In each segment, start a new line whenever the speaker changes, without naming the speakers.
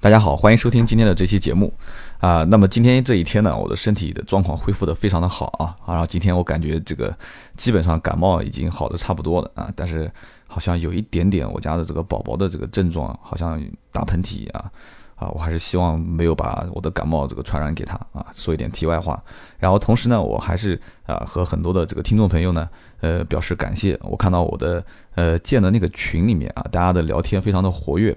大家好，欢迎收听今天的这期节目啊。那么今天这一天呢，我的身体的状况恢复的非常的好啊。然后今天我感觉这个基本上感冒已经好的差不多了啊，但是好像有一点点我家的这个宝宝的这个症状，好像打喷嚏啊啊，我还是希望没有把我的感冒这个传染给他啊。说一点题外话，然后同时呢，我还是啊和很多的这个听众朋友呢，呃表示感谢。我看到我的呃建的那个群里面啊，大家的聊天非常的活跃。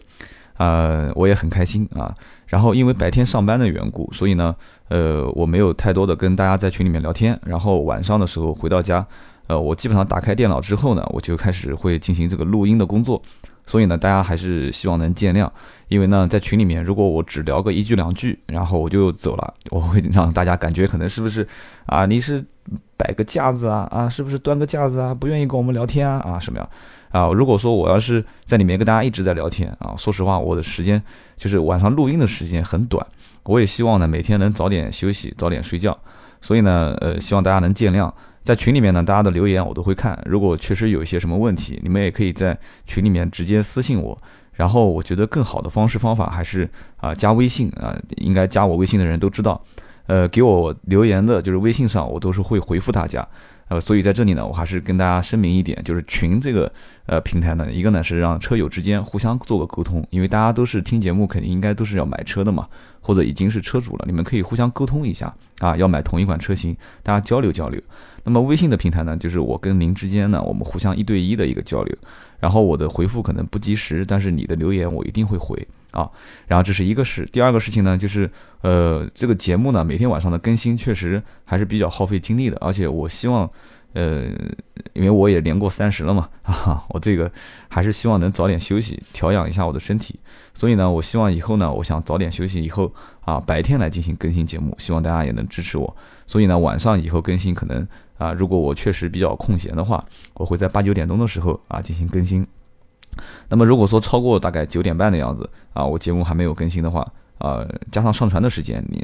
呃，我也很开心啊。然后因为白天上班的缘故，所以呢，呃，我没有太多的跟大家在群里面聊天。然后晚上的时候回到家，呃，我基本上打开电脑之后呢，我就开始会进行这个录音的工作。所以呢，大家还是希望能见谅。因为呢，在群里面，如果我只聊个一句两句，然后我就走了，我会让大家感觉可能是不是啊？你是摆个架子啊？啊，是不是端个架子啊？不愿意跟我们聊天啊？啊，什么样？啊，如果说我要是在里面跟大家一直在聊天啊，说实话，我的时间就是晚上录音的时间很短。我也希望呢，每天能早点休息，早点睡觉。所以呢，呃，希望大家能见谅。在群里面呢，大家的留言我都会看。如果确实有一些什么问题，你们也可以在群里面直接私信我。然后我觉得更好的方式方法还是啊，加微信啊，应该加我微信的人都知道，呃，给我留言的就是微信上，我都是会回复大家。呃，所以在这里呢，我还是跟大家声明一点，就是群这个呃平台呢，一个呢是让车友之间互相做个沟通，因为大家都是听节目，肯定应该都是要买车的嘛，或者已经是车主了，你们可以互相沟通一下啊，要买同一款车型，大家交流交流。那么微信的平台呢，就是我跟您之间呢，我们互相一对一的一个交流，然后我的回复可能不及时，但是你的留言我一定会回。啊，然后这是一个事，第二个事情呢，就是呃，这个节目呢，每天晚上的更新确实还是比较耗费精力的，而且我希望，呃，因为我也年过三十了嘛，啊，我这个还是希望能早点休息，调养一下我的身体，所以呢，我希望以后呢，我想早点休息以后啊，白天来进行更新节目，希望大家也能支持我，所以呢，晚上以后更新可能啊，如果我确实比较空闲的话，我会在八九点钟的时候啊进行更新。那么如果说超过大概九点半的样子啊，我节目还没有更新的话，呃，加上上传的时间，你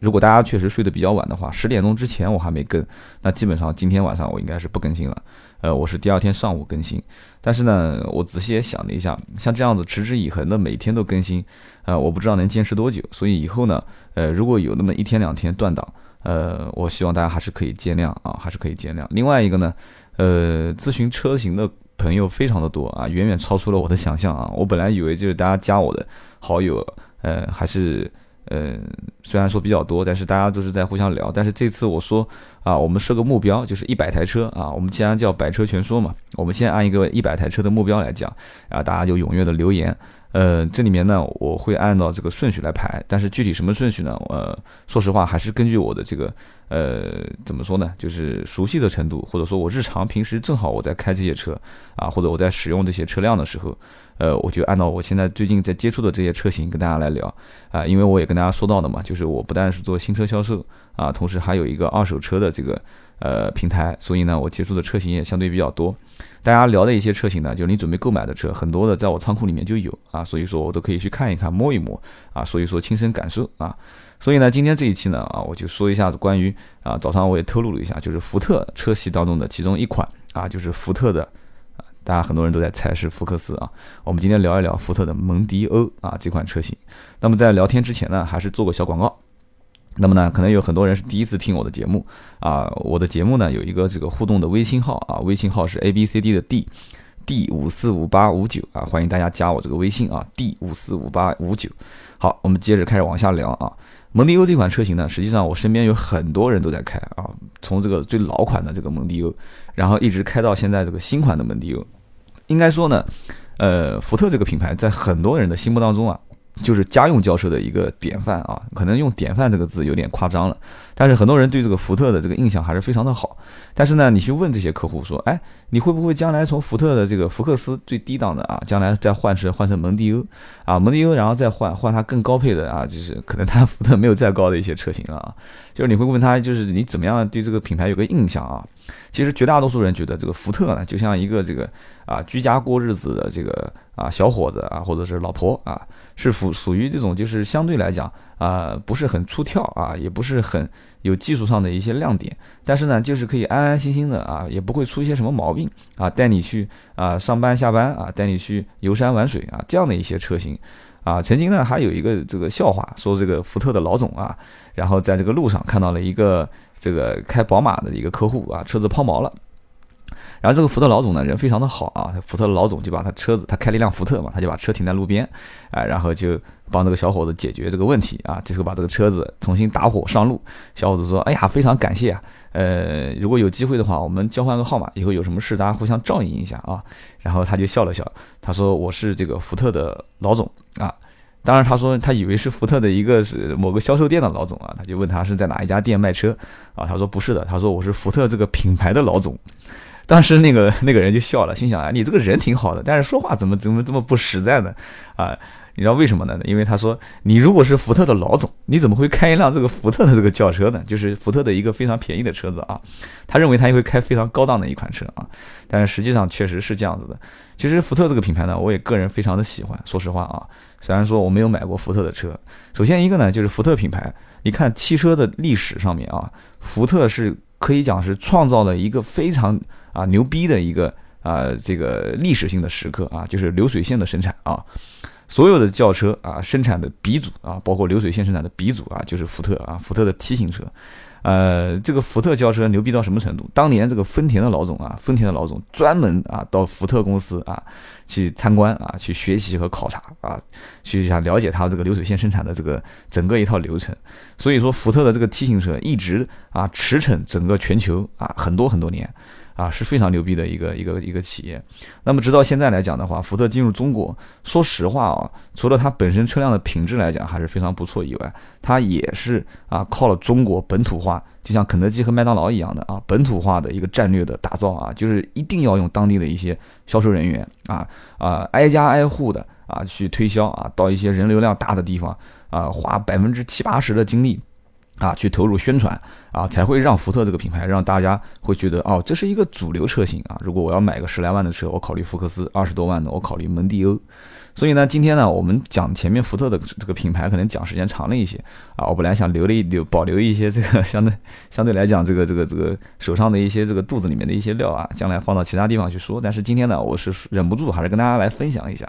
如果大家确实睡得比较晚的话，十点钟之前我还没更，那基本上今天晚上我应该是不更新了。呃，我是第二天上午更新，但是呢，我仔细也想了一下，像这样子持之以恒的每天都更新，呃，我不知道能坚持多久。所以以后呢，呃，如果有那么一天两天断档，呃，我希望大家还是可以见谅啊，还是可以见谅。另外一个呢，呃，咨询车型的。朋友非常的多啊，远远超出了我的想象啊！我本来以为就是大家加我的好友，呃，还是呃，虽然说比较多，但是大家都是在互相聊。但是这次我说啊，我们设个目标，就是一百台车啊。我们既然叫百车全说嘛，我们先按一个一百台车的目标来讲，然后大家就踊跃的留言。呃，这里面呢，我会按照这个顺序来排，但是具体什么顺序呢？呃，说实话，还是根据我的这个，呃，怎么说呢？就是熟悉的程度，或者说我日常平时正好我在开这些车啊，或者我在使用这些车辆的时候，呃，我就按照我现在最近在接触的这些车型跟大家来聊啊，因为我也跟大家说到的嘛，就是我不但是做新车销售啊，同时还有一个二手车的这个。呃，平台，所以呢，我接触的车型也相对比较多。大家聊的一些车型呢，就是你准备购买的车，很多的在我仓库里面就有啊，所以说我都可以去看一看、摸一摸啊，所以说亲身感受啊。所以呢，今天这一期呢，啊，我就说一下子关于啊，早上我也透露了一下，就是福特车系当中的其中一款啊，就是福特的啊，大家很多人都在猜是福克斯啊。我们今天聊一聊福特的蒙迪欧啊这款车型。那么在聊天之前呢，还是做个小广告。那么呢，可能有很多人是第一次听我的节目啊。我的节目呢有一个这个互动的微信号啊，微信号是 A B C D 的 D，D 五四五八五九啊，欢迎大家加我这个微信啊，D 五四五八五九。好，我们接着开始往下聊啊。蒙迪欧这款车型呢，实际上我身边有很多人都在开啊，从这个最老款的这个蒙迪欧，然后一直开到现在这个新款的蒙迪欧。应该说呢，呃，福特这个品牌在很多人的心目当中啊。就是家用轿车的一个典范啊，可能用“典范”这个字有点夸张了，但是很多人对这个福特的这个印象还是非常的好。但是呢，你去问这些客户说，哎，你会不会将来从福特的这个福克斯最低档的啊，将来再换成换成蒙迪欧啊，蒙迪欧，然后再换换它更高配的啊，就是可能它福特没有再高的一些车型了啊。就是你会问他，就是你怎么样对这个品牌有个印象啊？其实绝大多数人觉得这个福特呢，就像一个这个啊居家过日子的这个啊小伙子啊，或者是老婆啊，是属属于这种就是相对来讲啊不是很出挑啊，也不是很有技术上的一些亮点，但是呢就是可以安安心心的啊，也不会出一些什么毛病啊，带你去啊上班下班啊，带你去游山玩水啊，这样的一些车型。啊，曾经呢还有一个这个笑话，说这个福特的老总啊，然后在这个路上看到了一个这个开宝马的一个客户啊，车子抛锚了。然后这个福特老总呢人非常的好啊，福特老总就把他车子，他开了一辆福特嘛，他就把车停在路边，哎，然后就帮这个小伙子解决这个问题啊，最后把这个车子重新打火上路。小伙子说：“哎呀，非常感谢啊，呃，如果有机会的话，我们交换个号码，以后有什么事大家互相照应一下啊。”然后他就笑了笑，他说：“我是这个福特的老总啊。”当然他说他以为是福特的一个是某个销售店的老总啊，他就问他是在哪一家店卖车啊？他说不是的，他说我是福特这个品牌的老总。当时那个 那个人就笑了，心想啊，你这个人挺好的，但是说话怎么怎么这么不实在呢？啊，你知道为什么呢？因为他说你如果是福特的老总，你怎么会开一辆这个福特的这个轿车呢？就是福特的一个非常便宜的车子啊。他认为他也会开非常高档的一款车啊，但是实际上确实是这样子的。其实福特这个品牌呢，我也个人非常的喜欢。说实话啊，虽然说我没有买过福特的车，首先一个呢就是福特品牌，你看汽车的历史上面啊，福特是可以讲是创造了一个非常。啊，牛逼的一个啊，这个历史性的时刻啊，就是流水线的生产啊，所有的轿车啊生产的鼻祖啊，包括流水线生产的鼻祖啊，就是福特啊，福特的 T 型车。呃，这个福特轿车牛逼到什么程度？当年这个丰田的老总啊，丰田的老总专门啊到福特公司啊去参观啊，去学习和考察啊，去想了解它这个流水线生产的这个整个一套流程。所以说，福特的这个 T 型车一直啊驰骋整个全球啊很多很多年。啊，是非常牛逼的一个一个一个企业。那么直到现在来讲的话，福特进入中国，说实话啊，除了它本身车辆的品质来讲还是非常不错以外，它也是啊靠了中国本土化，就像肯德基和麦当劳一样的啊本土化的一个战略的打造啊，就是一定要用当地的一些销售人员啊啊挨家挨户的啊去推销啊，到一些人流量大的地方啊，花百分之七八十的精力。啊，去投入宣传啊，才会让福特这个品牌让大家会觉得哦，这是一个主流车型啊。如果我要买个十来万的车，我考虑福克斯；二十多万的，我考虑蒙迪欧。所以呢，今天呢，我们讲前面福特的这个品牌，可能讲时间长了一些啊。我本来想留了一留，保留一些这个 相对相对来讲，这个这个这个手上的一些这个肚子里面的一些料啊，将来放到其他地方去说。但是今天呢，我是忍不住，还是跟大家来分享一下。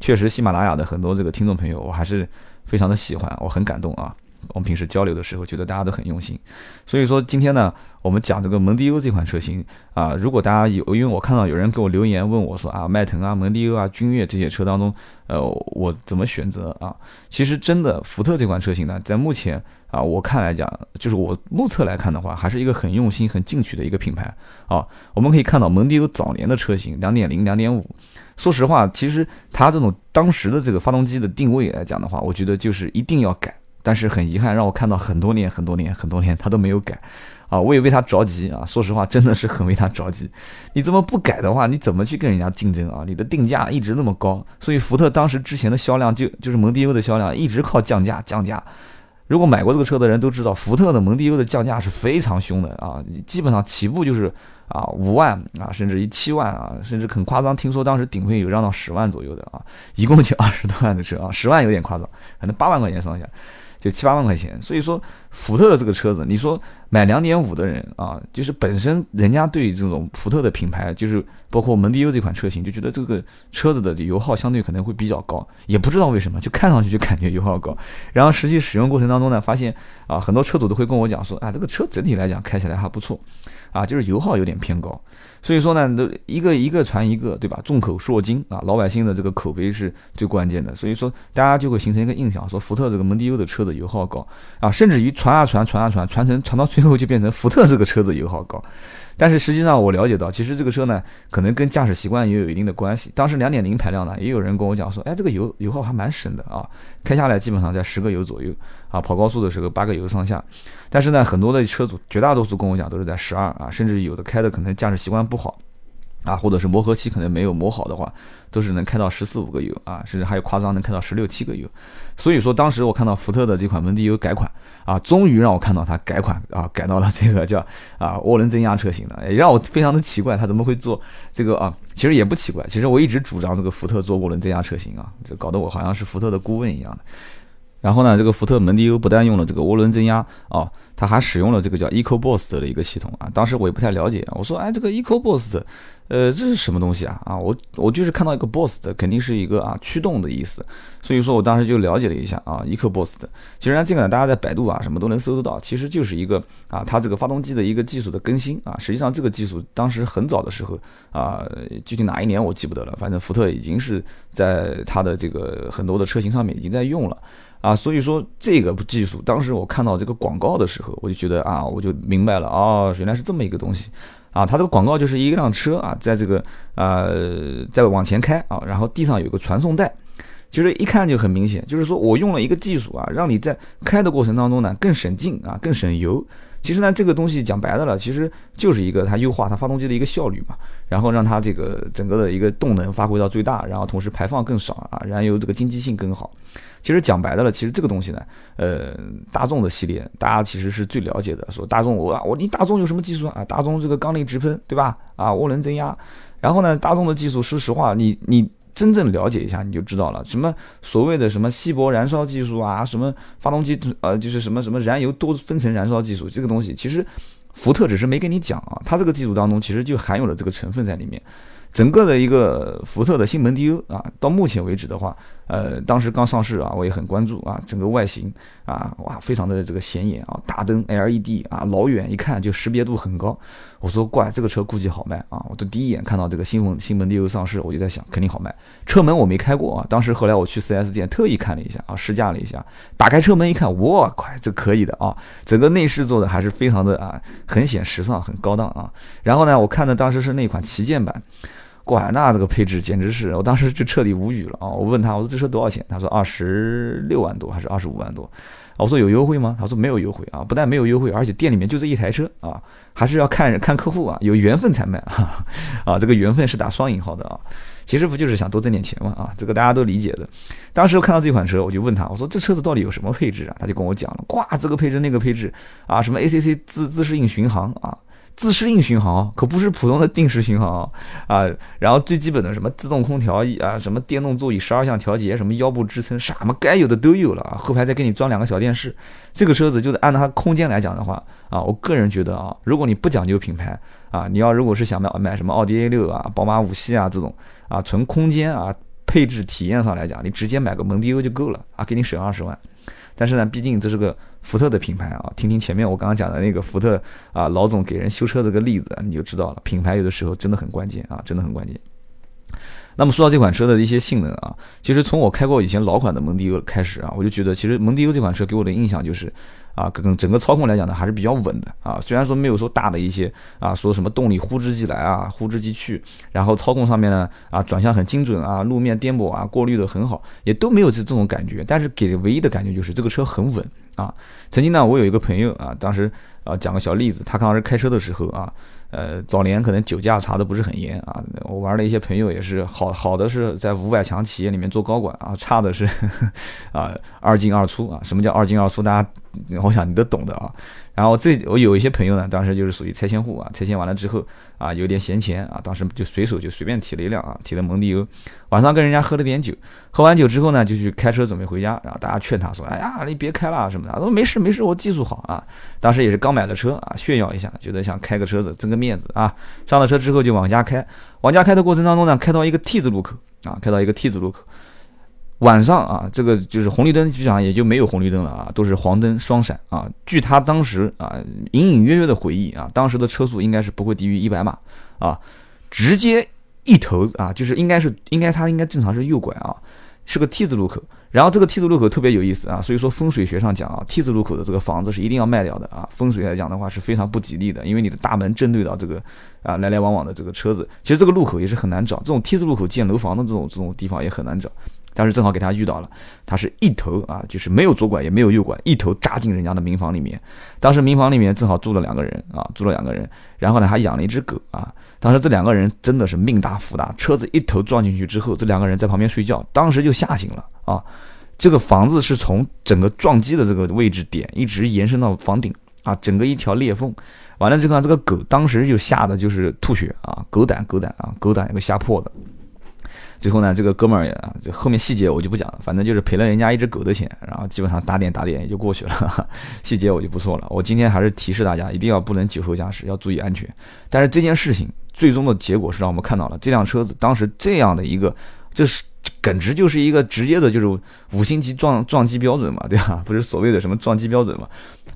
确实，喜马拉雅的很多这个听众朋友，我还是非常的喜欢，我很感动啊。我们平时交流的时候，觉得大家都很用心，所以说今天呢，我们讲这个蒙迪欧这款车型啊，如果大家有，因为我看到有人给我留言问我说啊，迈腾啊、蒙迪欧啊、君越这些车当中，呃，我怎么选择啊？其实真的，福特这款车型呢，在目前啊，我看来讲，就是我目测来看的话，还是一个很用心、很进取的一个品牌啊。我们可以看到蒙迪欧早年的车型，两点零、两点五，说实话，其实它这种当时的这个发动机的定位来讲的话，我觉得就是一定要改。但是很遗憾，让我看到很多年、很多年、很多年，他都没有改，啊，我也为他着急啊！说实话，真的是很为他着急。你这么不改的话，你怎么去跟人家竞争啊？你的定价一直那么高，所以福特当时之前的销量就就是蒙迪欧的销量一直靠降价降价。如果买过这个车的人都知道，福特的蒙迪欧的降价是非常凶的啊，基本上起步就是啊五万啊，甚至于七万啊，甚至很夸张，听说当时顶配有让到十万左右的啊，一共就二十多万的车啊，十万有点夸张，反正八万块钱上下。就七八万块钱，所以说福特的这个车子，你说买两点五的人啊，就是本身人家对这种福特的品牌，就是包括蒙迪欧这款车型，就觉得这个车子的油耗相对可能会比较高，也不知道为什么，就看上去就感觉油耗高，然后实际使用过程当中呢，发现啊，很多车主都会跟我讲说，啊，这个车整体来讲开起来还不错，啊，就是油耗有点偏高。所以说呢，都一个一个传一个，对吧？众口铄金啊，老百姓的这个口碑是最关键的。所以说，大家就会形成一个印象，说福特这个蒙迪欧的车子油耗高啊，甚至于传啊传，传啊传，传成传到最后就变成福特这个车子油耗高。但是实际上我了解到，其实这个车呢，可能跟驾驶习惯也有一定的关系。当时两点零排量呢，也有人跟我讲说，哎，这个油油耗还蛮省的啊，开下来基本上在十个油左右啊，跑高速的时候八个油上下。但是呢，很多的车主绝大多数跟我讲都是在十二啊，甚至有的开的可能驾驶习惯不好啊，或者是磨合期可能没有磨好的话，都是能开到十四五个油啊，甚至还有夸张能开到十六七个油。所以说，当时我看到福特的这款蒙迪欧改款。啊，终于让我看到它改款啊，改到了这个叫啊涡轮增压车型的，也让我非常的奇怪，它怎么会做这个啊？其实也不奇怪，其实我一直主张这个福特做涡轮增压车型啊，这搞得我好像是福特的顾问一样的。然后呢，这个福特蒙迪欧不但用了这个涡轮增压啊，它还使用了这个叫 EcoBoost 的一个系统啊。当时我也不太了解，我说哎，这个 EcoBoost。呃，这是什么东西啊？啊，我我就是看到一个 Boost，，肯定是一个啊驱动的意思，所以说我当时就了解了一下啊，EcoBoost。其实呢，这个呢大家在百度啊什么都能搜得到，其实就是一个啊，它这个发动机的一个技术的更新啊。实际上这个技术当时很早的时候啊，具体哪一年我记不得了，反正福特已经是在它的这个很多的车型上面已经在用了啊。所以说这个技术，当时我看到这个广告的时候，我就觉得啊，我就明白了哦，原来是这么一个东西。啊，它这个广告就是一辆车啊，在这个呃在往前开啊，然后地上有个传送带，其实一看就很明显，就是说我用了一个技术啊，让你在开的过程当中呢更省劲啊，更省油。其实呢，这个东西讲白的了，其实就是一个它优化它发动机的一个效率嘛，然后让它这个整个的一个动能发挥到最大，然后同时排放更少啊，燃油这个经济性更好。其实讲白的了，其实这个东西呢，呃，大众的系列大家其实是最了解的。说大众，我我你大众有什么技术啊？大众这个缸内直喷，对吧？啊，涡轮增压。然后呢，大众的技术，说实话，你你真正了解一下，你就知道了。什么所谓的什么稀薄燃烧技术啊，什么发动机呃，就是什么什么燃油多分层燃烧技术，这个东西其实福特只是没跟你讲啊，它这个技术当中其实就含有了这个成分在里面。整个的一个福特的新蒙迪欧啊，到目前为止的话，呃，当时刚上市啊，我也很关注啊，整个外形啊，哇，非常的这个显眼啊，大灯 LED 啊，老远一看就识别度很高。我说怪，这个车估计好卖啊！我都第一眼看到这个新闻新蒙迪欧上市，我就在想，肯定好卖。车门我没开过啊，当时后来我去 4S 店特意看了一下啊，试驾了一下，打开车门一看，我，快，这可以的啊！整个内饰做的还是非常的啊，很显时尚，很高档啊。然后呢，我看的当时是那款旗舰版。哇，那这个配置简直是，我当时就彻底无语了啊！我问他，我说这车多少钱？他说二十六万多还是二十五万多？我说有优惠吗？他说没有优惠啊，不但没有优惠，而且店里面就这一台车啊，还是要看看客户啊，有缘分才卖啊！啊，这个缘分是打双引号的啊，其实不就是想多挣点钱嘛啊，这个大家都理解的。当时我看到这款车，我就问他，我说这车子到底有什么配置啊？他就跟我讲了，哇，这个配置那个配置啊，什么 ACC 自自适应巡航啊。自适应巡航可不是普通的定时巡航啊，然后最基本的什么自动空调啊，什么电动座椅十二项调节，什么腰部支撑，什么该有的都有了啊。后排再给你装两个小电视，这个车子就是按它空间来讲的话啊，我个人觉得啊，如果你不讲究品牌啊，你要如果是想买买什么奥迪 A 六啊、宝马五系啊这种啊，纯空间啊、配置体验上来讲，你直接买个蒙迪欧就够了啊，给你省二十万。但是呢，毕竟这是个福特的品牌啊，听听前面我刚刚讲的那个福特啊老总给人修车这个例子，你就知道了，品牌有的时候真的很关键啊，真的很关键。那么说到这款车的一些性能啊，其实从我开过以前老款的蒙迪欧开始啊，我就觉得其实蒙迪欧这款车给我的印象就是。啊，跟整个操控来讲呢，还是比较稳的啊。虽然说没有说大的一些啊，说什么动力呼之即来啊，呼之即去，然后操控上面呢啊，转向很精准啊，路面颠簸啊，过滤的很好，也都没有这这种感觉。但是给唯一的感觉就是这个车很稳啊。曾经呢，我有一个朋友啊，当时啊讲个小例子，他当时开车的时候啊。呃，早年可能酒驾查的不是很严啊，我玩的一些朋友也是好好的是在五百强企业里面做高管啊，差的是 啊二进二出啊。什么叫二进二出？大家我想你都懂的啊。然后这我有一些朋友呢，当时就是属于拆迁户啊，拆迁完了之后啊，有点闲钱啊，当时就随手就随便提了一辆啊，提了蒙迪欧，晚上跟人家喝了点酒，喝完酒之后呢，就去开车准备回家，然后大家劝他说，哎呀，你别开了什么的，他说没事没事，我技术好啊。当时也是刚买了车啊，炫耀一下，觉得想开个车子争个面子啊。上了车之后就往家开，往家开的过程当中呢，开到一个 T 字路口啊，开到一个 T 字路口。晚上啊，这个就是红绿灯基本上也就没有红绿灯了啊，都是黄灯双闪啊。据他当时啊隐隐约约的回忆啊，当时的车速应该是不会低于一百码啊，直接一头啊，就是应该是应该他应该正常是右拐啊，是个 T 字路口。然后这个 T 字路口特别有意思啊，所以说风水学上讲啊，T 字路口的这个房子是一定要卖掉的啊。风水来讲的话是非常不吉利的，因为你的大门正对到这个啊来来往往的这个车子，其实这个路口也是很难找，这种 T 字路口建楼房的这种这种地方也很难找。当时正好给他遇到了，他是一头啊，就是没有左拐也没有右拐，一头扎进人家的民房里面。当时民房里面正好住了两个人啊，住了两个人，然后呢还养了一只狗啊。当时这两个人真的是命大福大，车子一头撞进去之后，这两个人在旁边睡觉，当时就吓醒了啊。这个房子是从整个撞击的这个位置点一直延伸到房顶啊，整个一条裂缝。完了之后，这个狗当时就吓得就是吐血啊，狗胆狗胆啊，狗胆给吓破的。最后呢，这个哥们儿啊，这后面细节我就不讲了，反正就是赔了人家一只狗的钱，然后基本上打点打点也就过去了，细节我就不说了。我今天还是提示大家，一定要不能酒后驾驶，要注意安全。但是这件事情最终的结果是让我们看到了这辆车子当时这样的一个，就是耿直就是一个直接的，就是五星级撞撞击标准嘛，对吧？不是所谓的什么撞击标准嘛，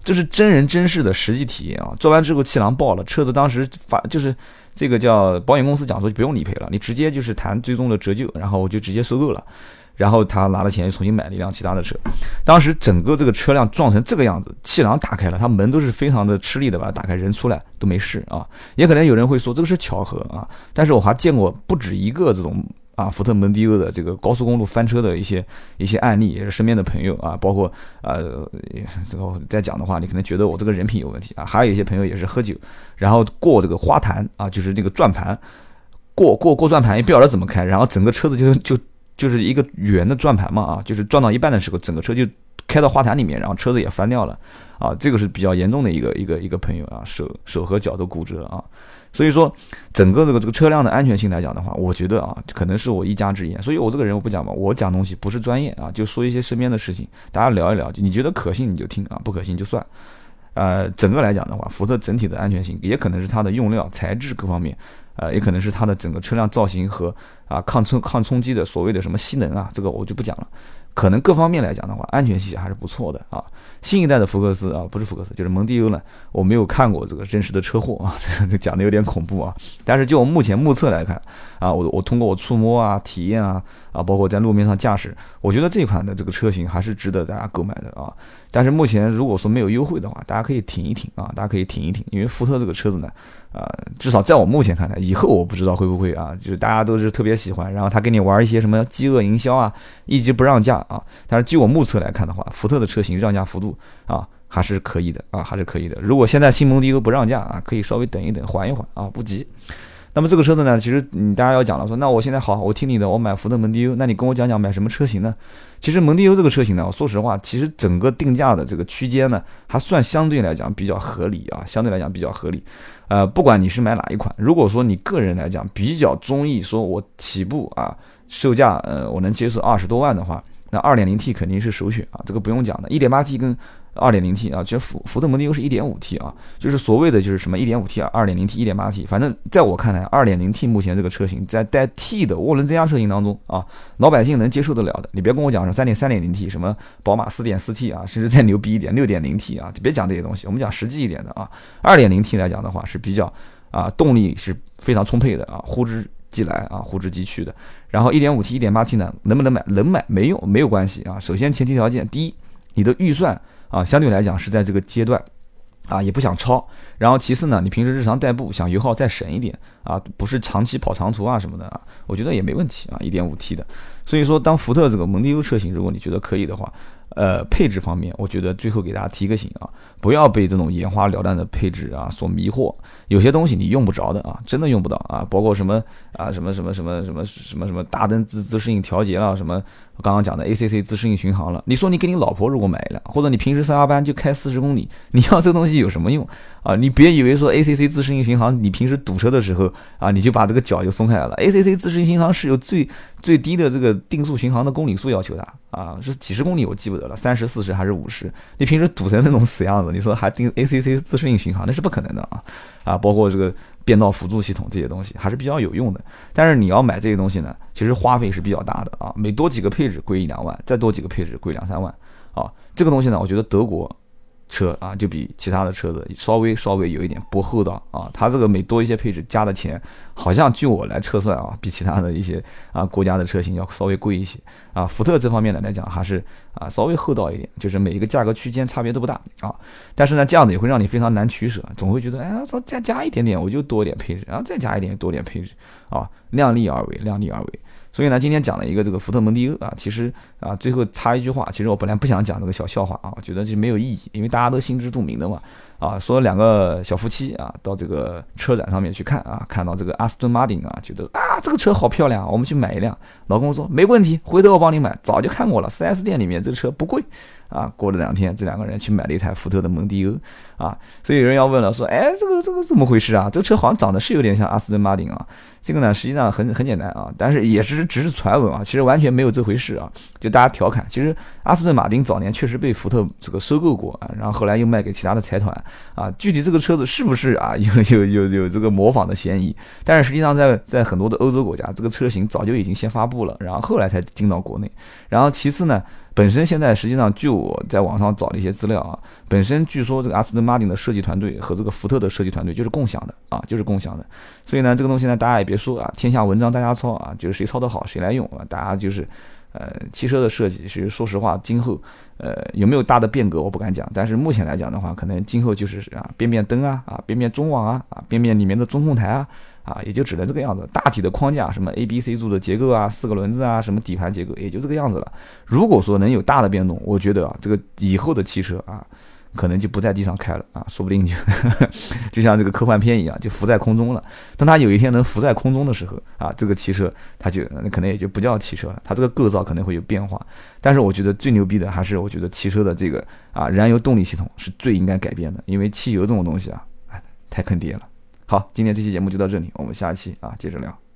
这是真人真事的实际体验啊。做完之后气囊爆了，车子当时发就是。这个叫保险公司讲说就不用理赔了，你直接就是谈最终的折旧，然后我就直接收购了，然后他拿了钱又重新买了一辆其他的车。当时整个这个车辆撞成这个样子，气囊打开了，它门都是非常的吃力的把打开，人出来都没事啊。也可能有人会说这个是巧合啊，但是我还见过不止一个这种。啊，福特蒙迪欧的这个高速公路翻车的一些一些案例，也是身边的朋友啊，包括呃，这个再讲的话，你可能觉得我这个人品有问题啊。还有一些朋友也是喝酒，然后过这个花坛啊，就是那个转盘，过过过转盘也不晓得怎么开，然后整个车子就就就是一个圆的转盘嘛啊，就是转到一半的时候，整个车就开到花坛里面，然后车子也翻掉了啊，这个是比较严重的一个一个一个朋友啊，手手和脚都骨折啊。所以说，整个这个这个车辆的安全性来讲的话，我觉得啊，可能是我一家之言。所以我这个人我不讲嘛，我讲东西不是专业啊，就说一些身边的事情，大家聊一聊。你觉得可信你就听啊，不可信就算。呃，整个来讲的话，福特整体的安全性，也可能是它的用料、材质各方面，呃，也可能是它的整个车辆造型和啊抗冲抗冲击的所谓的什么吸能啊，这个我就不讲了。可能各方面来讲的话，安全性还是不错的啊。新一代的福克斯啊，不是福克斯，就是蒙迪欧呢。我没有看过这个真实的车祸啊，这讲的有点恐怖啊。但是就我目前目测来看啊，我我通过我触摸啊、体验啊啊，包括在路面上驾驶，我觉得这款的这个车型还是值得大家购买的啊。但是目前如果说没有优惠的话，大家可以挺一挺啊，大家可以挺一挺，因为福特这个车子呢。啊，至少在我目前看来，以后我不知道会不会啊，就是大家都是特别喜欢，然后他给你玩一些什么饥饿营销啊，一直不让价啊。但是据我目测来看的话，福特的车型让价幅度啊还是可以的啊，还是可以的。如果现在新蒙迪欧不让价啊，可以稍微等一等，缓一缓啊，不急。那么这个车子呢，其实你大家要讲了，说那我现在好，我听你的，我买福特蒙迪欧，那你跟我讲讲买什么车型呢？其实蒙迪欧这个车型呢，我说实话，其实整个定价的这个区间呢，还算相对来讲比较合理啊，相对来讲比较合理。呃，不管你是买哪一款，如果说你个人来讲比较中意，说我起步啊，售价呃我能接受二十多万的话，那二点零 T 肯定是首选啊，这个不用讲的，一点八 T 跟。二点零 T 啊，其实福福特蒙迪欧是一点五 T 啊，就是所谓的就是什么一点五 T，二点零 T、一点八 T，反正在我看来，二点零 T 目前这个车型在带 T 的涡轮增压车型当中啊，老百姓能接受得了的。你别跟我讲什么三点三点零 T，什么宝马四点四 T 啊，甚至再牛逼一点六点零 T 啊，就别讲这些东西，我们讲实际一点的啊。二点零 T 来讲的话是比较啊动力是非常充沛的啊，呼之即来啊，呼之即去的。然后一点五 T、一点八 T 呢，能不能买？能买没用没有关系啊。首先前提条件，第一，你的预算。啊，相对来讲是在这个阶段，啊，也不想超。然后其次呢，你平时日常代步想油耗再省一点啊，不是长期跑长途啊什么的啊，我觉得也没问题啊，一点五 T 的。所以说，当福特这个蒙迪欧车型，如果你觉得可以的话。呃，配置方面，我觉得最后给大家提个醒啊，不要被这种眼花缭乱的配置啊所迷惑。有些东西你用不着的啊，真的用不到啊，包括什么啊，什么什么什么什么什么什么大灯自自适应调节了，什么我刚刚讲的 ACC 自适应巡航了。你说你给你老婆如果买一辆，或者你平时上下班就开四十公里，你要这东西有什么用啊？你别以为说 ACC 自适应巡航，你平时堵车的时候啊，你就把这个脚就松开了。ACC 自适应巡航是有最最低的这个定速巡航的公里数要求的。啊，是几十公里，我记不得了，三十四十还是五十？你平时堵成那种死样子，你说还定 ACC 自适应巡航，那是不可能的啊！啊，包括这个变道辅助系统这些东西还是比较有用的。但是你要买这些东西呢，其实花费是比较大的啊，每多几个配置贵一两万，再多几个配置贵两三万啊。这个东西呢，我觉得德国。车啊，就比其他的车子稍微稍微有一点不厚道啊。它这个每多一些配置加的钱，好像据我来测算啊，比其他的一些啊国家的车型要稍微贵一些啊。福特这方面呢来讲，还是啊稍微厚道一点，就是每一个价格区间差别都不大啊。但是呢，这样子也会让你非常难取舍，总会觉得哎呀，再加一点点我就多一点配置，然后再加一点多点配置啊，量力而为，量力而为。所以呢，今天讲了一个这个福特蒙迪欧啊，其实啊，最后插一句话，其实我本来不想讲这个小笑话啊，我觉得这没有意义，因为大家都心知肚明的嘛。啊，说两个小夫妻啊，到这个车展上面去看啊，看到这个阿斯顿马丁啊，觉得啊，这个车好漂亮，我们去买一辆。老公说没问题，回头我帮你买。早就看过了，4S 店里面这个车不贵。啊，过了两天，这两个人去买了一台福特的蒙迪欧，啊，所以有人要问了，说，哎，这个这个怎么回事啊？这个车好像长得是有点像阿斯顿马丁啊。这个呢，实际上很很简单啊，但是也是只是传闻啊，其实完全没有这回事啊。就大家调侃，其实阿斯顿马丁早年确实被福特这个收购过啊，然后后来又卖给其他的财团啊。具体这个车子是不是啊，有有有有这个模仿的嫌疑？但是实际上在在很多的欧洲国家，这个车型早就已经先发布了，然后后来才进到国内。然后其次呢？本身现在实际上，就我在网上找了一些资料啊，本身据说这个阿斯顿马丁的设计团队和这个福特的设计团队就是共享的啊，就是共享的。所以呢，这个东西呢，大家也别说啊，天下文章大家抄啊，就是谁抄得好谁来用啊。大家就是，呃，汽车的设计，其实说实话，今后呃有没有大的变革我不敢讲，但是目前来讲的话，可能今后就是啊，变变灯啊，啊，变变中网啊，啊，变变里面的中控台啊。啊，也就只能这个样子，大体的框架，什么 A、B、C 柱的结构啊，四个轮子啊，什么底盘结构，也就这个样子了。如果说能有大的变动，我觉得啊，这个以后的汽车啊，可能就不在地上开了啊，说不定就 就像这个科幻片一样，就浮在空中了。当它有一天能浮在空中的时候啊，这个汽车它就那可能也就不叫汽车了，它这个构造可能会有变化。但是我觉得最牛逼的还是我觉得汽车的这个啊燃油动力系统是最应该改变的，因为汽油这种东西啊，太坑爹了。好，今天这期节目就到这里，我们下期啊接着聊。